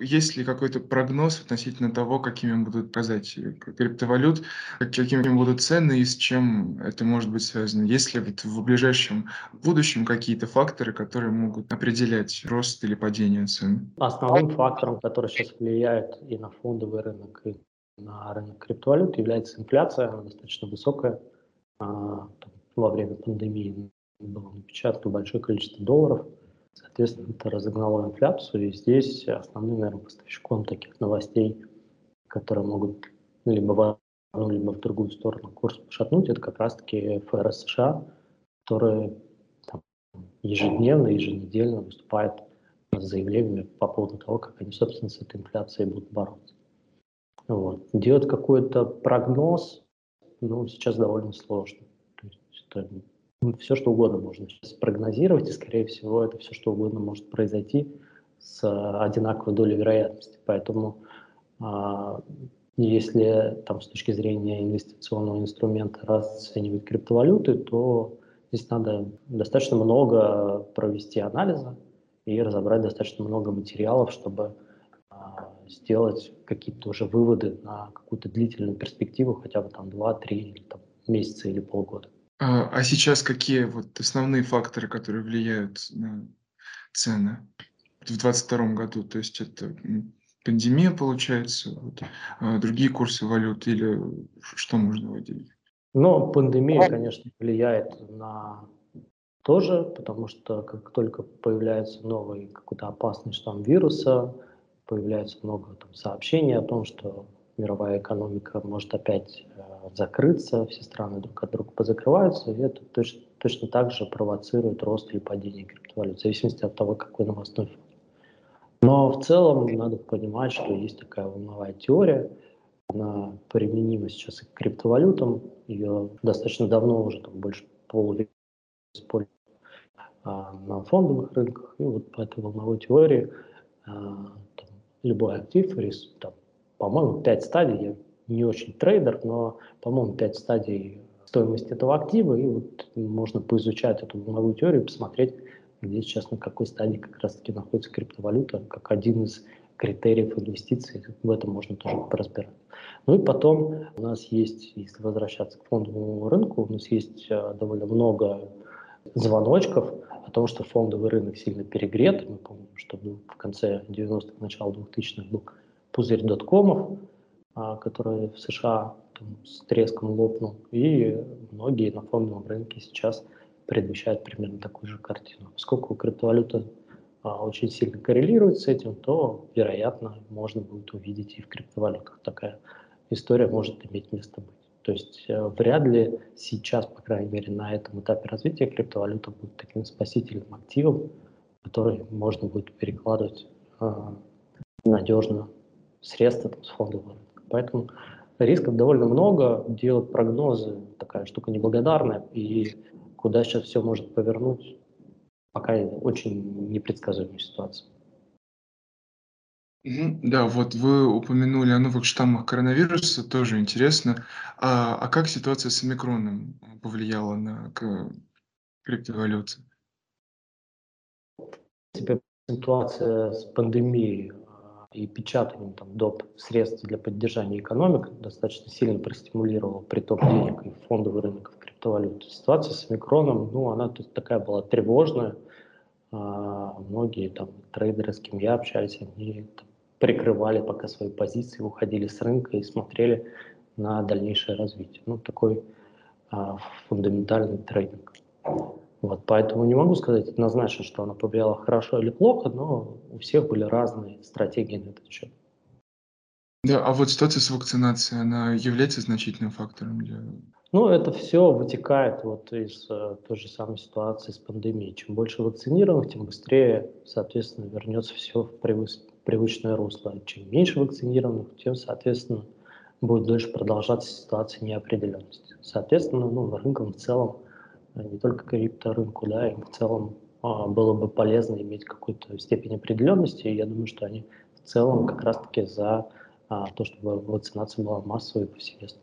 есть ли какой-то прогноз относительно того, какими будут показать криптовалют, какими будут цены и с чем это может быть связано? Есть ли вот в ближайшем будущем какие-то факторы, которые могут определять рост или падение цен? Основным фактором, который сейчас влияет и на фондовый рынок, и на рынок криптовалют, является инфляция, она достаточно высокая. А, во время пандемии было напечатано большое количество долларов, соответственно, это разогнало инфляцию, и здесь основным, наверное, поставщиком таких новостей, которые могут либо в одну, либо в другую сторону курс пошатнуть, это как раз-таки ФРС США, которые там, ежедневно, еженедельно выступают с заявлениями по поводу того, как они, собственно, с этой инфляцией будут бороться. Вот. Делать какой-то прогноз, ну, сейчас довольно сложно. То есть все, что угодно можно сейчас прогнозировать, и, скорее всего, это все, что угодно может произойти с одинаковой долей вероятности. Поэтому а, если там с точки зрения инвестиционного инструмента расценивать криптовалюты, то здесь надо достаточно много провести анализа и разобрать достаточно много материалов, чтобы а, сделать какие-то уже выводы на какую-то длительную перспективу, хотя бы там 2-3 или там, месяца или полгода. А, а сейчас какие вот основные факторы, которые влияют на цены в 2022 году? То есть это пандемия, получается, вот, а другие курсы валют или что можно выделить? Ну, пандемия, конечно, влияет на тоже, потому что как только появляется новый какой-то опасный штамм вируса, появляется много там, сообщений о том, что мировая экономика может опять э, закрыться, все страны друг от друга позакрываются, и это точно, точно так же провоцирует рост или падение криптовалют, в зависимости от того, какой новостной фон. Но в целом надо понимать, что есть такая волновая теория, она применима сейчас и к криптовалютам, ее достаточно давно уже, там, больше полувека используют а, на фондовых рынках, и вот по этой волновой теории а, там, любой актив, рис, там, по-моему, 5 стадий, я не очень трейдер, но, по-моему, 5 стадий стоимости этого актива, и вот можно поизучать эту волновую теорию, посмотреть, где сейчас на какой стадии как раз-таки находится криптовалюта, как один из критериев инвестиций, в этом можно тоже поразбирать. Ну и потом у нас есть, если возвращаться к фондовому рынку, у нас есть э, довольно много звоночков о том, что фондовый рынок сильно перегрет. Мы помним, что в конце 90-х, начало 2000-х был пузырь доткомов, который в США там, с треском лопнул, и многие на фондовом рынке сейчас предвещают примерно такую же картину. Поскольку криптовалюта а, очень сильно коррелирует с этим, то, вероятно, можно будет увидеть и в криптовалютах такая история может иметь место быть. То есть э, вряд ли сейчас, по крайней мере, на этом этапе развития криптовалюта будет таким спасительным активом, который можно будет перекладывать э, надежно средства там, с фондового рынка. Поэтому рисков довольно много, делать прогнозы такая штука неблагодарная, и куда сейчас все может повернуть, пока очень непредсказуемая ситуация. Да, вот вы упомянули о новых штаммах коронавируса, тоже интересно. А, а как ситуация с омикроном повлияла на криптовалюты? Теперь ситуация с пандемией и печатанием там, доп. средств для поддержания экономики достаточно сильно простимулировала приток денег и фондовый рынок, в криптовалюту. Ситуация с омикроном, ну, она тут такая была тревожная. А, многие там трейдеры, с кем я общаюсь, они там, прикрывали пока свои позиции, уходили с рынка и смотрели на дальнейшее развитие. Ну, такой а, фундаментальный трейдинг. Вот, поэтому не могу сказать однозначно, что она повлияла хорошо или плохо, но у всех были разные стратегии на этот счет. Да, а вот ситуация с вакцинацией, она является значительным фактором для... Ну, это все вытекает вот из uh, той же самой ситуации с пандемией. Чем больше вакцинированных, тем быстрее, соответственно, вернется все в привычный привычное русло. Чем меньше вакцинированных, тем, соответственно, будет дольше продолжаться ситуация неопределенности. Соответственно, ну, рынкам в целом, э, не только крипторынку, да, им в целом а, было бы полезно иметь какую-то степень определенности, и я думаю, что они в целом как раз-таки за а, то, чтобы вакцинация была массовой и повсеместной.